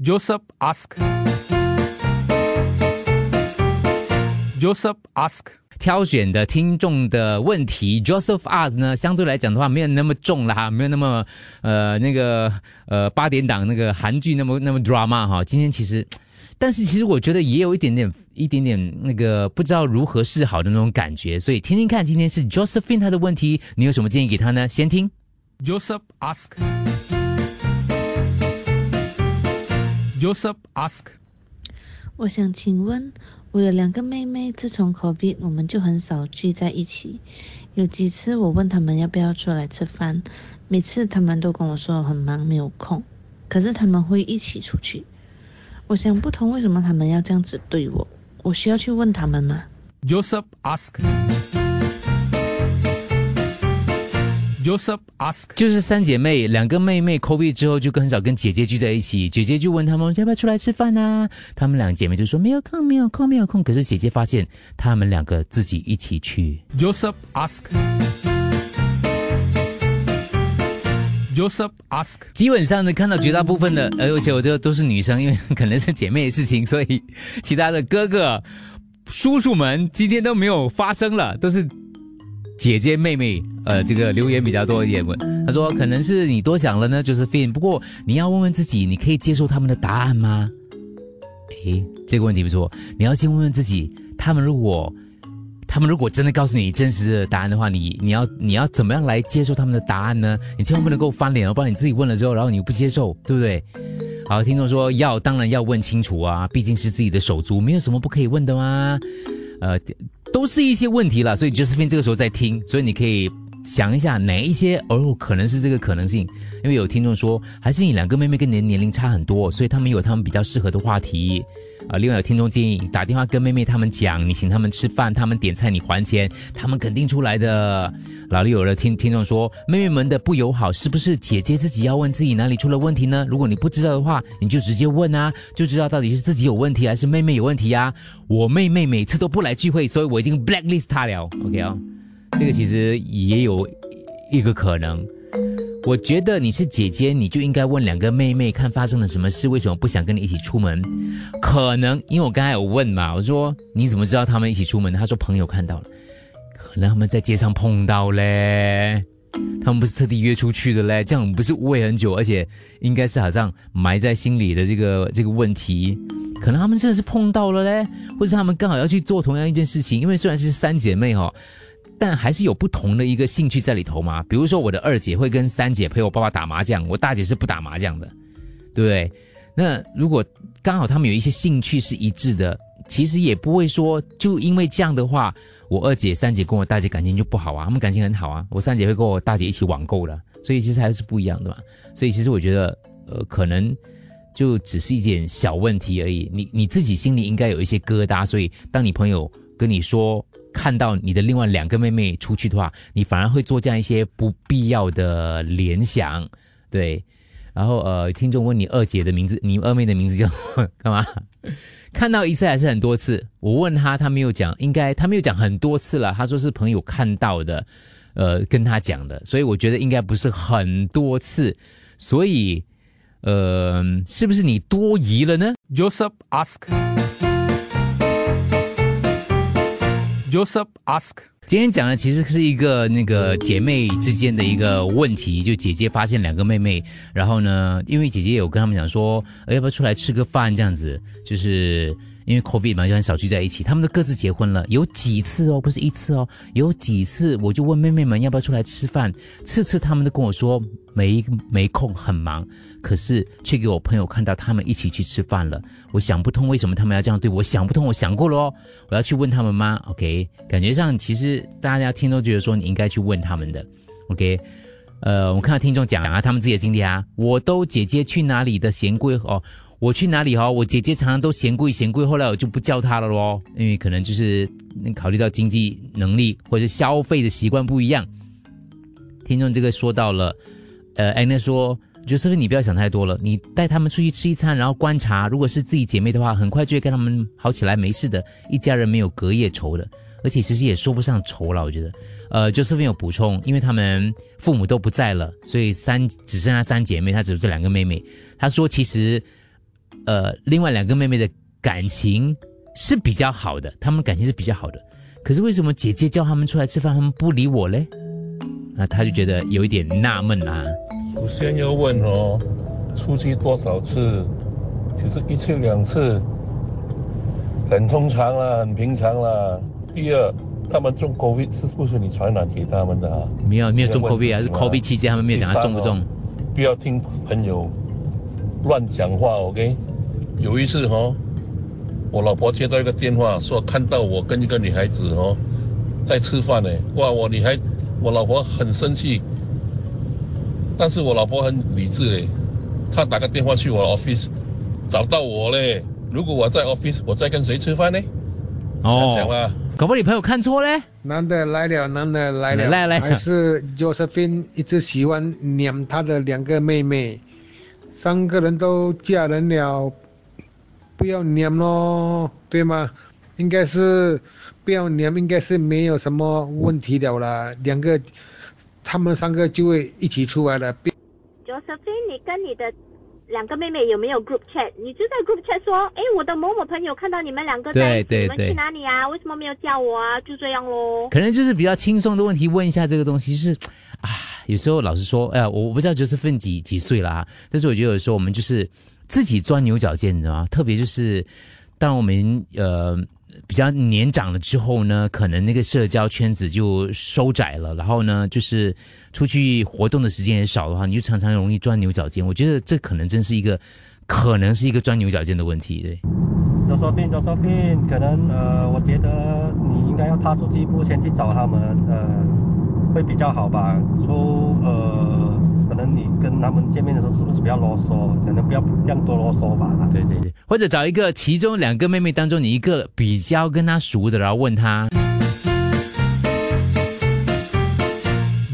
Joseph ask. Joseph ask. 挑选的听众的问题，Joseph Us 呢，相对来讲的话没有那么重了哈，没有那么呃那个呃八点档那个韩剧那么那么 drama 哈。今天其实，但是其实我觉得也有一点点一点点那个不知道如何是好的那种感觉，所以听听看，今天是 Josephine 她的问题，你有什么建议给他呢？先听 Joseph ask. Joseph ask. 我想请问，我有两个妹妹，自从 COVID 我们就很少聚在一起。有几次我问他们要不要出来吃饭，每次他们都跟我说很忙没有空，可是他们会一起出去。我想不通为什么他们要这样子对我，我需要去问他们吗？Joseph ask. Joseph ask. 就是三姐妹，两个妹妹 COVID 之后就很少跟姐姐聚在一起，姐姐就问她们要不要出来吃饭啊？她们两姐妹就说没有空，没有空，没有空。可是姐姐发现她们两个自己一起去。Joseph ask. Joseph ask. 基本上呢，看到绝大部分的，呃而且我都都是女生，因为可能是姐妹的事情，所以其他的哥哥、叔叔们今天都没有发生了，都是姐姐妹妹，呃，这个留言比较多一点问。他说可能是你多想了呢，就是 Fin。不过你要问问自己，你可以接受他们的答案吗？诶，这个问题不错，你要先问问自己，他们如果。他们如果真的告诉你真实的答案的话，你你要你要怎么样来接受他们的答案呢？你千万不能够翻脸哦，不然你自己问了之后，然后你又不接受，对不对？好，听众说要当然要问清楚啊，毕竟是自己的手足，没有什么不可以问的吗？呃，都是一些问题了，所以 Justin 这个时候在听，所以你可以想一下哪一些哦可能是这个可能性，因为有听众说还是你两个妹妹跟你的年龄差很多，所以他们有他们比较适合的话题。啊，另外有听众建议打电话跟妹妹他们讲，你请他们吃饭，他们点菜你还钱，他们肯定出来的。老李有了听听众说，妹妹们的不友好是不是姐姐自己要问自己哪里出了问题呢？如果你不知道的话，你就直接问啊，就知道到底是自己有问题还是妹妹有问题啊。我妹妹每次都不来聚会，所以我已经 blacklist 她了。OK 啊、这个其实也有一个可能。我觉得你是姐姐，你就应该问两个妹妹看发生了什么事，为什么不想跟你一起出门？可能因为我刚才有问嘛，我说你怎么知道他们一起出门的？他说朋友看到了，可能他们在街上碰到嘞，他们不是特地约出去的嘞，这样不是误会很久，而且应该是好像埋在心里的这个这个问题，可能他们真的是碰到了嘞，或者是他们刚好要去做同样一件事情，因为虽然是三姐妹哦。但还是有不同的一个兴趣在里头嘛。比如说，我的二姐会跟三姐陪我爸爸打麻将，我大姐是不打麻将的，对不对？那如果刚好他们有一些兴趣是一致的，其实也不会说就因为这样的话，我二姐、三姐跟我大姐感情就不好啊，他们感情很好啊。我三姐会跟我大姐一起网购的，所以其实还是不一样的嘛。所以其实我觉得，呃，可能就只是一件小问题而已。你你自己心里应该有一些疙瘩，所以当你朋友跟你说。看到你的另外两个妹妹出去的话，你反而会做这样一些不必要的联想，对。然后呃，听众问你二姐的名字，你二妹的名字叫干嘛？看到一次还是很多次？我问他，他没有讲，应该他没有讲很多次了。他说是朋友看到的，呃，跟他讲的，所以我觉得应该不是很多次。所以呃，是不是你多疑了呢 Joseph ask. Joseph ask. 今天讲的其实是一个那个姐妹之间的一个问题，就姐姐发现两个妹妹，然后呢，因为姐姐有跟他们讲说，要不要出来吃个饭这样子，就是因为 COVID 嘛，就很少聚在一起。他们都各自结婚了，有几次哦，不是一次哦，有几次我就问妹妹们要不要出来吃饭，次次他们都跟我说没没空，很忙，可是却给我朋友看到他们一起去吃饭了。我想不通为什么他们要这样对我，想不通，我想过了哦，我要去问他们吗？OK，感觉上其实大家听都觉得说你应该去问他们的，OK。呃，我看到听众讲啊，他们自己的经历啊，我都姐姐去哪里的嫌贵哦，我去哪里哦，我姐姐常常都嫌贵嫌贵，后来我就不叫她了咯，因为可能就是考虑到经济能力或者消费的习惯不一样。听众这个说到了，呃，安娜说。就是你不要想太多了，你带他们出去吃一餐，然后观察，如果是自己姐妹的话，很快就会跟他们好起来，没事的，一家人没有隔夜仇的，而且其实也说不上仇了，我觉得。呃，就是没有补充，因为他们父母都不在了，所以三只剩下三姐妹，她只有这两个妹妹。她说其实呃，另外两个妹妹的感情是比较好的，她们感情是比较好的。可是为什么姐姐叫他们出来吃饭，他们不理我嘞？那，他就觉得有一点纳闷啊。首先要问哦，出去多少次？其实一次两次，很通常啦，很平常啦。第二，他们中 COVID 是不是你传染给他们的啊？没有没有中 COVID 还是 COVID 期间他们没有讲他中不中？不要听朋友乱讲话，OK？有一次哦，我老婆接到一个电话，说看到我跟一个女孩子哦在吃饭呢。哇，我女孩子，我老婆很生气，但是我老婆很理智嘞，她打个电话去我的 office 找到我嘞。如果我在 office，我在跟谁吃饭呢？想想啦。搞不好你朋友看错嘞？男的来了，男的来了，来来还是 Josephine 一直喜欢黏他的两个妹妹，三个人都嫁人了，不要黏咯，对吗？应该是不要黏，应该是没有什么问题了啦。两个，他们三个就会一起出来了。Josephine，你跟你的两个妹妹有没有 group chat？你就在 group chat 说，哎，我的某某朋友看到你们两个在一起，对对对你们去哪里啊？为什么没有叫我啊？就这样咯。可能就是比较轻松的问题，问一下这个东西是啊，有时候老实说，哎呀，我我不知道 Josephine 几几岁啦，但是我觉得有时候我们就是自己钻牛角尖，你知道吗？特别就是当我们呃比较年长了之后呢，可能那个社交圈子就收窄了，然后呢，就是出去活动的时间也少的话，你就常常容易钻牛角尖。我觉得这可能真是一个，可能是一个钻牛角尖的问题，对。周说病，周说病，可能呃，我觉得你应该要踏出第一步，先去找他们，呃，会比较好吧。出呃，能你跟他们见面的时候，是不是不要啰嗦？可能不要这样多啰嗦吧。对对对，或者找一个其中两个妹妹当中你一个比较跟她熟的，然后问她。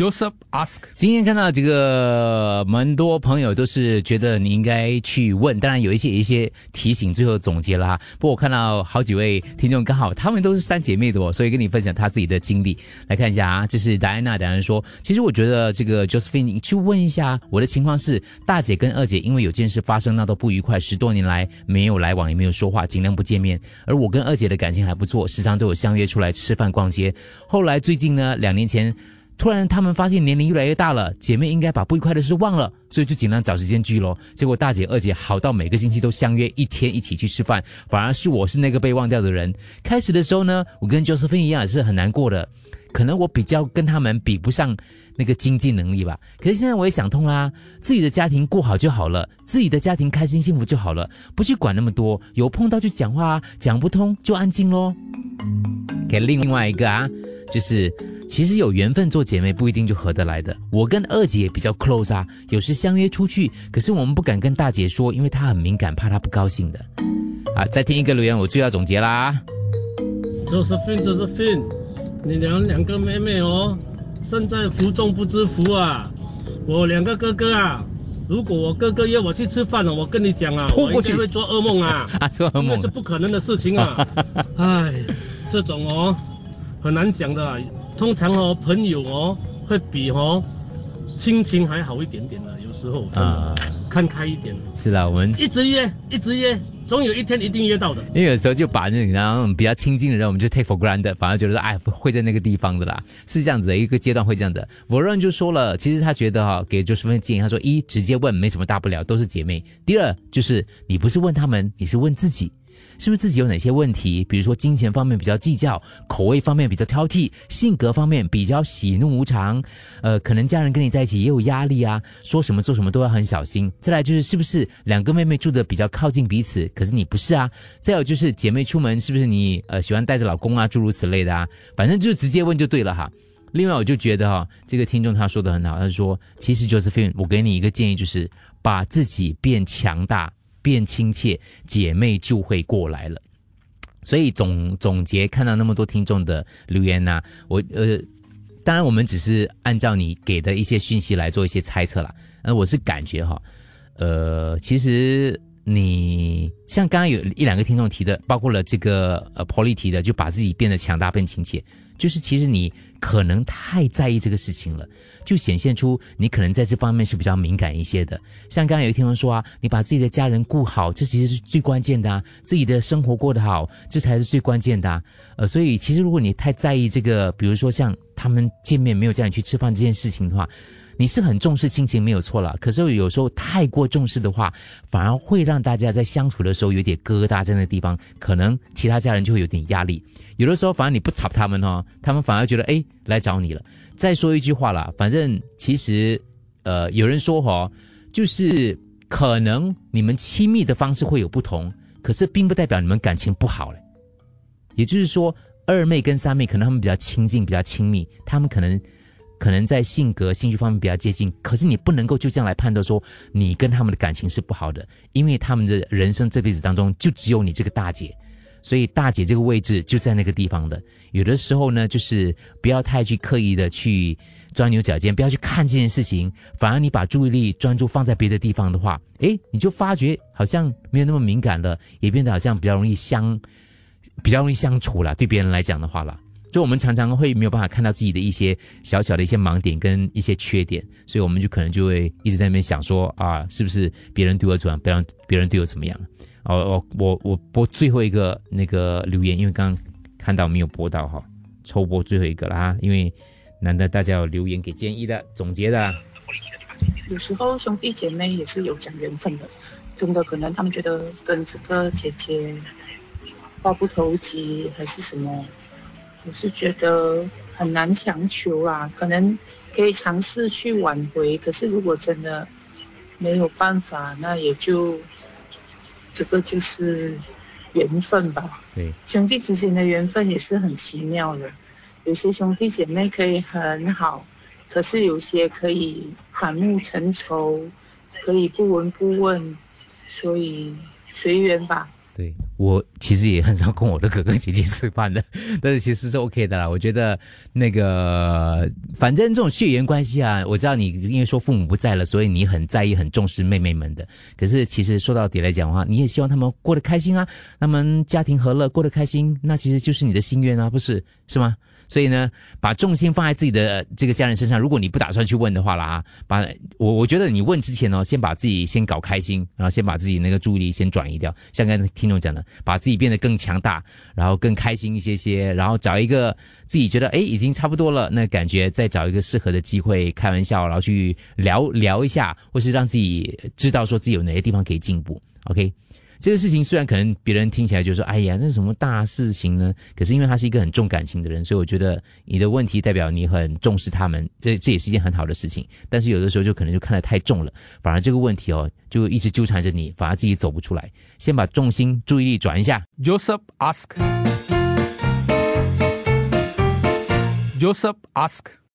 Joseph ask 今天看到这个蛮多朋友都是觉得你应该去问，当然有一些一些提醒，最后总结啦。不过我看到好几位听众刚好她们都是三姐妹的哦，所以跟你分享她自己的经历。来看一下啊，这是戴安娜，戴安说，其实我觉得这个 Josephine 你去问一下，我的情况是大姐跟二姐因为有件事发生闹到不愉快，十多年来没有来往也没有说话，尽量不见面。而我跟二姐的感情还不错，时常都有相约出来吃饭逛街。后来最近呢，两年前。突然，他们发现年龄越来越大了，姐妹应该把不愉快的事忘了，所以就尽量找时间聚咯。结果大姐、二姐好到每个星期都相约一天一起去吃饭，反而是我是那个被忘掉的人。开始的时候呢，我跟 Josephine 一样也是很难过的，可能我比较跟他们比不上那个经济能力吧。可是现在我也想通啦，自己的家庭过好就好了，自己的家庭开心幸福就好了，不去管那么多。有碰到就讲话啊，讲不通就安静咯。给另外一个啊，就是其实有缘分做姐妹不一定就合得来的。我跟二姐比较 close 啊，有时相约出去，可是我们不敢跟大姐说，因为她很敏感，怕她不高兴的。啊，再听一个留言，我就要总结啦。Josephine Josephine，你两两个妹妹哦，身在福中不知福啊！我两个哥哥啊，如果我哥哥约我去吃饭了，我跟你讲啊，我一定会做噩梦啊！啊，做噩梦了。因为是不可能的事情啊！哎，这种哦很难讲的、啊，通常哦朋友哦会比哦亲情还好一点点的，有时候啊看开一点，是啦，我们一直约一直约，总有一天一定约到的。因为有时候就把那种比较亲近的人，我们就 take for granted，反而觉得哎会在那个地方的啦，是这样子的一个阶段会这样的。我润就说了，其实他觉得哈、给 Josephine 建议，他说一直接问没什么大不了，都是姐妹。第二就是你不是问他们，你是问自己。是不是自己有哪些问题？比如说金钱方面比较计较，口味方面比较挑剔，性格方面比较喜怒无常，呃，可能家人跟你在一起也有压力啊，说什么做什么都要很小心。再来就是是不是两个妹妹住的比较靠近彼此，可是你不是啊？再有就是姐妹出门是不是你呃喜欢带着老公啊，诸如此类的啊？反正就直接问就对了哈。另外，我就觉得哈，这个听众他说的很好，他说其实 Josephine，我给你一个建议，就是把自己变强大。变亲切，姐妹就会过来了。所以总总结看到那么多听众的留言呐、我呃，当然我们只是按照你给的一些讯息来做一些猜测啦。呃，我是感觉哈，呃，其实你像刚刚有一两个听众提的，包括了这个呃 Polly 提的，就把自己变得强大、变亲切，就是其实你可能太在意这个事情了，就显现出你可能在这方面是比较敏感一些的。像刚刚有一听众说啊，你把自己的家人顾好，这其实是最关键的啊，自己的生活过得好，这才是最关键的啊。呃，所以其实如果你太在意这个，比如说像他们见面没有叫你去吃饭这件事情的话，你是很重视亲情没有错了，可是有时候太过重视的话，反而会让大家在相处的时候有点疙瘩在那个地方，可能其他家人就会有点压力。有的时候反而你不吵他们哦，他们反而觉得哎来找你了。再说一句话啦，反正其实呃有人说哈，就是可能你们亲密的方式会有不同，可是并不代表你们感情不好嘞。也就是说，二妹跟三妹可能他们比较亲近、比较亲密，他们可能。可能在性格、兴趣方面比较接近，可是你不能够就这样来判断说你跟他们的感情是不好的，因为他们的人生这辈子当中就只有你这个大姐，所以大姐这个位置就在那个地方的。有的时候呢，就是不要太去刻意的去钻牛角尖，不要去看这件事情，反而你把注意力专注放在别的地方的话，诶，你就发觉好像没有那么敏感了，也变得好像比较容易相，比较容易相处了。对别人来讲的话了。就我们常常会没有办法看到自己的一些小小的一些盲点跟一些缺点，所以我们就可能就会一直在那边想说啊，是不是别人对我怎么样，别人别人对我怎么样？哦哦，我我播最后一个那个留言，因为刚刚看到没有播到哈，抽播最后一个啦，因为难得大家有留言给建议的总结的。有时候兄弟姐妹也是有讲缘分的，真的可能他们觉得跟这个姐姐话不投机还是什么。我是觉得很难强求啦，可能可以尝试去挽回，可是如果真的没有办法，那也就这个就是缘分吧。对，兄弟之间的缘分也是很奇妙的，有些兄弟姐妹可以很好，可是有些可以反目成仇，可以不闻不问，所以随缘吧。对我其实也很少跟我的哥哥姐姐吃饭的，但是其实是 OK 的啦。我觉得那个反正这种血缘关系啊，我知道你因为说父母不在了，所以你很在意、很重视妹妹们的。可是其实说到底来讲的话，你也希望他们过得开心啊，他们家庭和乐，过得开心，那其实就是你的心愿啊，不是是吗？所以呢，把重心放在自己的这个家人身上。如果你不打算去问的话啦，把我我觉得你问之前呢，先把自己先搞开心，然后先把自己那个注意力先转移掉。像刚才听众讲的，把自己自己变得更强大，然后更开心一些些，然后找一个自己觉得哎已经差不多了，那感觉再找一个适合的机会开玩笑，然后去聊聊一下，或是让自己知道说自己有哪些地方可以进步。OK。这个事情虽然可能别人听起来就说：“哎呀，这是什么大事情呢？”可是因为他是一个很重感情的人，所以我觉得你的问题代表你很重视他们，这这也是一件很好的事情。但是有的时候就可能就看得太重了，反而这个问题哦就一直纠缠着你，反而自己走不出来。先把重心注意力转一下。Joseph ask. Joseph ask.